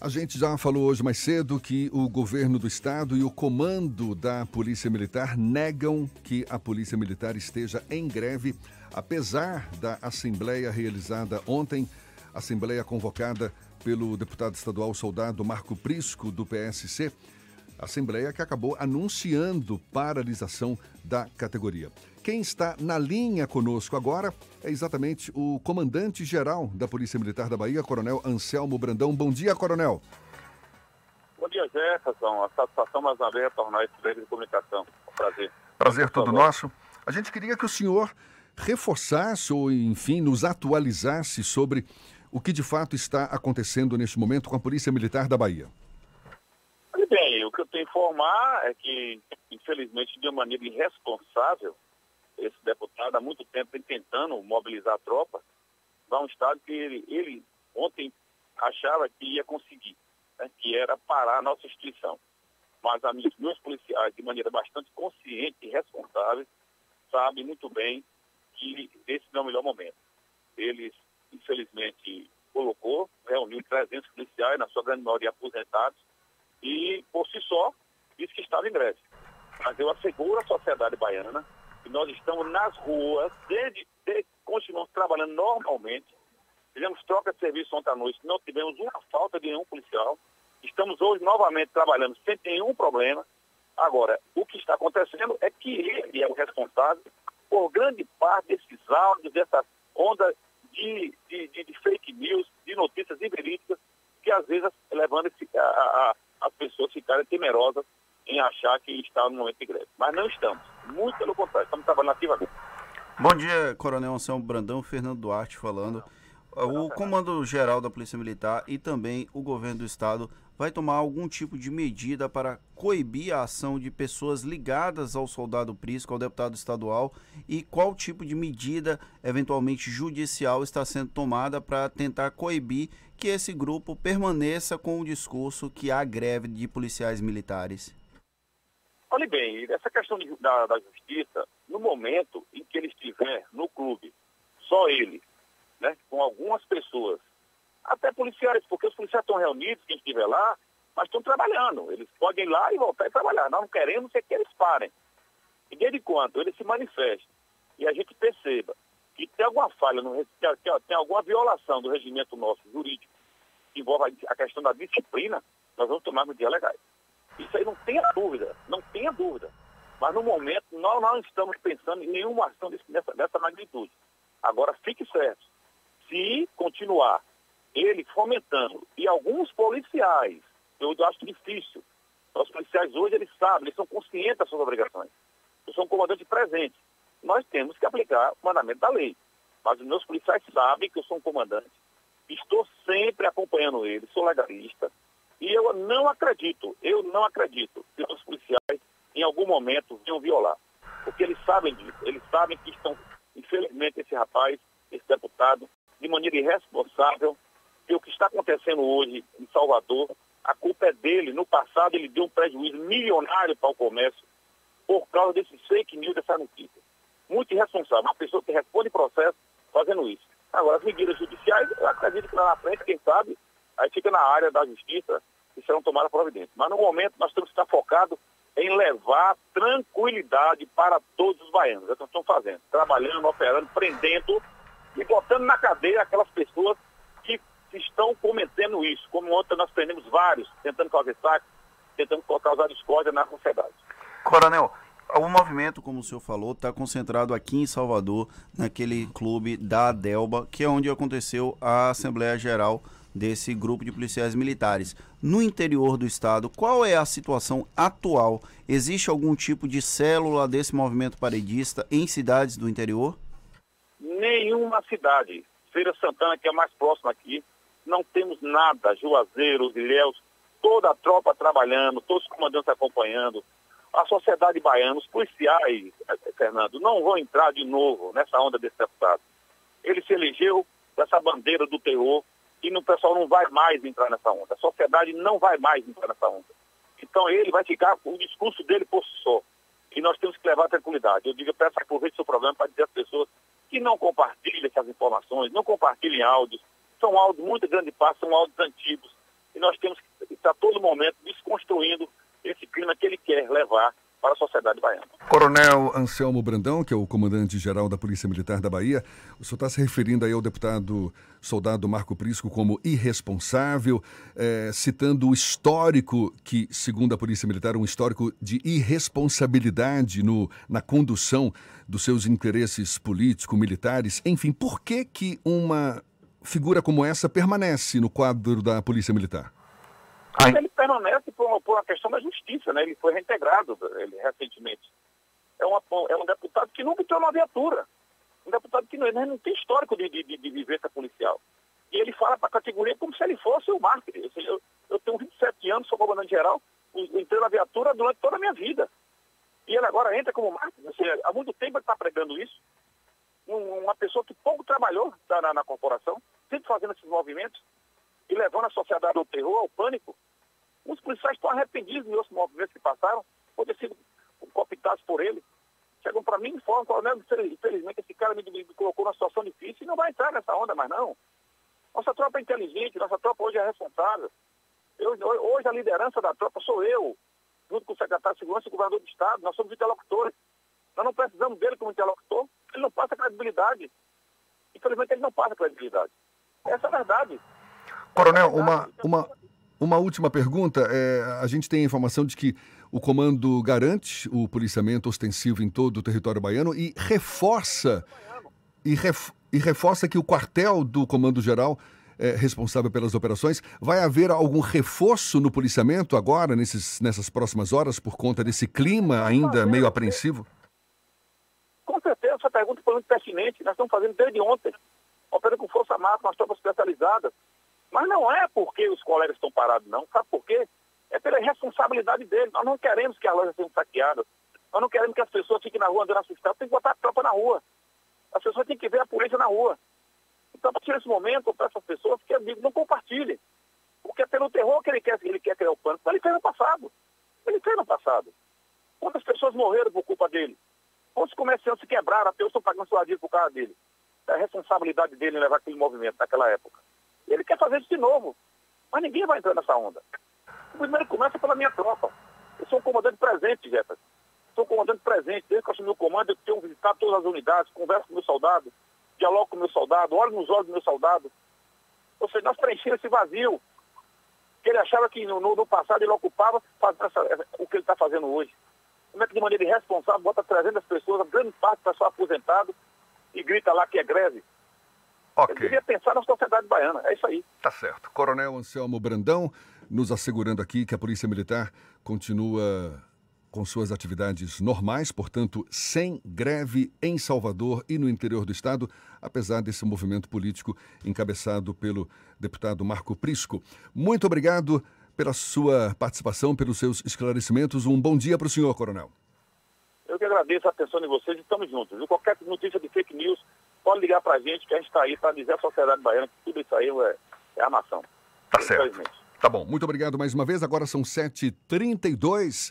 A gente já falou hoje mais cedo que o governo do estado e o comando da Polícia Militar negam que a Polícia Militar esteja em greve, apesar da assembleia realizada ontem, assembleia convocada pelo deputado estadual soldado Marco Prisco, do PSC, assembleia que acabou anunciando paralisação da categoria. Quem está na linha conosco agora é exatamente o comandante-geral da Polícia Militar da Bahia, Coronel Anselmo Brandão. Bom dia, Coronel. Bom dia, Jefferson. A satisfação mais uma vez é tornar esse veículo de comunicação. Um prazer. Prazer todo nosso. A gente queria que o senhor reforçasse ou, enfim, nos atualizasse sobre o que de fato está acontecendo neste momento com a Polícia Militar da Bahia. Bem, o que eu tenho a informar é que, infelizmente, de uma maneira irresponsável, esse deputado há muito tempo vem tentando mobilizar a tropa para um estado que ele, ele ontem achava que ia conseguir, né, que era parar a nossa instituição. Mas amigos, meus policiais, de maneira bastante consciente e responsável, sabem muito bem que esse não é o melhor momento. Eles, infelizmente, colocou, reuniu 300 policiais, na sua grande maioria aposentados, e, por si só, disse que estava em greve. Mas eu asseguro à sociedade baiana nós estamos nas ruas, desde, desde continuamos trabalhando normalmente. Fizemos troca de serviço ontem à noite, não tivemos uma falta de nenhum policial. Estamos hoje novamente trabalhando sem nenhum problema. Agora, o que está acontecendo é que ele é o responsável por grande parte desses áudios, dessa onda de, de, de, de fake news, de notícias inverídicas, que às vezes levando esse, a, a, as pessoas ficarem temerosas em achar que está no momento de greve. Mas não estamos. Muito pelo contrário, estamos trabalhando ativamente. Bom dia, Coronel Anselmo Brandão, Fernando Duarte falando. O Comando Geral da Polícia Militar e também o governo do estado vai tomar algum tipo de medida para coibir a ação de pessoas ligadas ao soldado Prisco, ao deputado estadual, e qual tipo de medida, eventualmente judicial, está sendo tomada para tentar coibir que esse grupo permaneça com o discurso que há greve de policiais militares? Olhe bem, essa questão de, da, da, justiça, no momento em que ele estiver no clube, só ele, né, com algumas pessoas, até policiais, porque os policiais estão reunidos, quem estiver lá, mas estão trabalhando. Eles podem ir lá e voltar e trabalhar. Nós não queremos é que eles parem. E desde quando ele se manifeste e a gente perceba que tem alguma falha, no, tem alguma violação do regimento nosso jurídico, que envolve a questão da disciplina, nós vamos tomar medidas legais. Isso aí não tenha dúvida, não tenha dúvida. Mas no momento nós não estamos pensando em nenhuma ação dessa magnitude. Agora fique certo, se continuar ele fomentando, e alguns policiais, eu acho difícil, os policiais hoje eles sabem, eles são conscientes das suas obrigações. Eu sou um comandante presente. Nós temos que aplicar o mandamento da lei. Mas os meus policiais sabem que eu sou um comandante. Estou sempre acompanhando eles, sou legalista, e eu não acredito, eu não acredito que os policiais em algum momento venham violar. Porque eles sabem disso, eles sabem que estão, infelizmente, esse rapaz, esse deputado, de maneira irresponsável, que o que está acontecendo hoje em Salvador, a culpa é dele. No passado ele deu um prejuízo milionário para o comércio por causa desse fake news, dessa notícia. Muito irresponsável, uma pessoa que responde processo fazendo isso. Agora, as medidas judiciais, eu acredito que lá na frente, quem sabe, aí fica na área da justiça e serão tomadas providências. Mas no momento nós temos que estar focados em levar tranquilidade para todos os baianos. É o que nós estamos fazendo, trabalhando, operando, prendendo e botando na cadeia aquelas pessoas que estão cometendo isso. Como ontem nós prendemos vários, tentando causar saque, tentando causar discórdia na sociedade. Coronel, o movimento, como o senhor falou, está concentrado aqui em Salvador, naquele clube da Adelba, que é onde aconteceu a Assembleia Geral desse grupo de policiais militares. No interior do estado, qual é a situação atual? Existe algum tipo de célula desse movimento paredista em cidades do interior? Nenhuma cidade. Feira Santana, que é mais próxima aqui, não temos nada. Juazeiros, Ilhéus, toda a tropa trabalhando, todos os comandantes acompanhando. A sociedade baiana, os policiais, eh, Fernando, não vão entrar de novo nessa onda desse deputado. Ele se elegeu com essa bandeira do terror, e o pessoal não vai mais entrar nessa onda. A sociedade não vai mais entrar nessa onda. Então ele vai ficar com o discurso dele por si só. E nós temos que levar a tranquilidade. Eu digo, eu peço aproveite o seu programa para dizer às pessoas que não compartilhem essas informações, não compartilhem áudios. São áudios, muito grande parte, são áudios antigos. e nós temos que estar todo momento desconstruindo esse clima que ele quer levar para a sociedade baiana. Coronel Anselmo Brandão, que é o comandante-geral da Polícia Militar da Bahia, o senhor está se referindo aí ao deputado soldado Marco Prisco como irresponsável, é, citando o histórico que, segundo a Polícia Militar, um histórico de irresponsabilidade no, na condução dos seus interesses políticos, militares, enfim, por que que uma figura como essa permanece no quadro da Polícia Militar? Ele permanece por uma, por uma, questão da justiça, né? Ele foi reintegrado ele, recentemente. É, uma, é um deputado que nunca entrou numa viatura. Um deputado que não, não tem histórico de, de, de vivência policial. E ele fala para a categoria como se ele fosse o mártir. Ou seja, eu, eu tenho 27 anos, sou comandante-geral, entrei na viatura durante toda a minha vida. E ele agora entra como mártir. Há muito tempo ele está pregando isso. Um, uma pessoa que pouco trabalhou na, na, na corporação, sempre fazendo esses movimentos e levando a sociedade ao terror, ao pânico. Os policiais estão arrependidos dos outros movimentos que passaram, por ter sido cooptados por ele. Chegam para mim e falam, coronel, infelizmente esse cara me, me, colocou numa situação difícil e não vai entrar nessa onda mais não. Nossa tropa é inteligente, nossa tropa hoje é responsável. Eu, hoje a liderança da tropa sou eu, junto com o secretário de Segurança e o governador do Estado, nós somos interlocutores. Nós não precisamos dele como interlocutor, ele não passa credibilidade. Infelizmente ele não passa credibilidade. Essa é a verdade. Coronel, uma, uma, uma última pergunta. É, a gente tem a informação de que o comando garante o policiamento ostensivo em todo o território baiano e reforça e, ref, e reforça que o quartel do Comando Geral é, responsável pelas operações. Vai haver algum reforço no policiamento agora, nesses, nessas próximas horas, por conta desse clima ainda meio apreensivo? Com certeza, essa pergunta foi muito pertinente. Nós estamos fazendo desde ontem, operando com força máxima, as tropas especializadas. Mas não é porque os colegas estão parados, não. Sabe por quê? É pela responsabilidade deles. Nós não queremos que as lojas sejam saqueadas. Nós não queremos que as pessoas fiquem na rua andando assustadas. Tem que botar a tropa na rua. As pessoas têm que ver a polícia na rua. Então, a partir desse momento, para essas pessoas que amigo não compartilhem. Porque é pelo terror que ele quer, ele quer criar o pânico. Ele fez no passado. Ele fez no passado. Quantas pessoas morreram por culpa dele? Quantos comerciantes se quebraram, até eu estou pagando sua dívida por causa dele? É a responsabilidade dele levar aquele movimento naquela época. Ele quer fazer isso de novo. Mas ninguém vai entrar nessa onda. O primeiro começa pela minha tropa. Eu sou um comandante presente, Jefferson. Sou um comandante presente. Desde que eu assumi o comando, eu tenho visitado todas as unidades, converso com meu soldado, dialogo com meu soldado, olho nos olhos do meu soldado. Ou seja, nós preenchemos esse vazio que ele achava que no, no passado ele ocupava essa, o que ele está fazendo hoje. Como é que de maneira irresponsável bota 300 pessoas, a grande parte do pessoal aposentado, e grita lá que é greve. Ok. Eu devia pensar na sociedade baiana. É isso aí. Tá certo. Coronel Anselmo Brandão nos assegurando aqui que a Polícia Militar continua com suas atividades normais, portanto, sem greve em Salvador e no interior do estado, apesar desse movimento político encabeçado pelo deputado Marco Prisco. Muito obrigado pela sua participação, pelos seus esclarecimentos. Um bom dia para o senhor, coronel. Eu que agradeço a atenção de vocês e estamos juntos. Qualquer notícia de fake news, pode ligar para a gente, que a gente está aí para dizer à sociedade baiana que tudo isso aí é, é armação. Tá certo. Tá bom, muito obrigado mais uma vez. Agora são 7h32.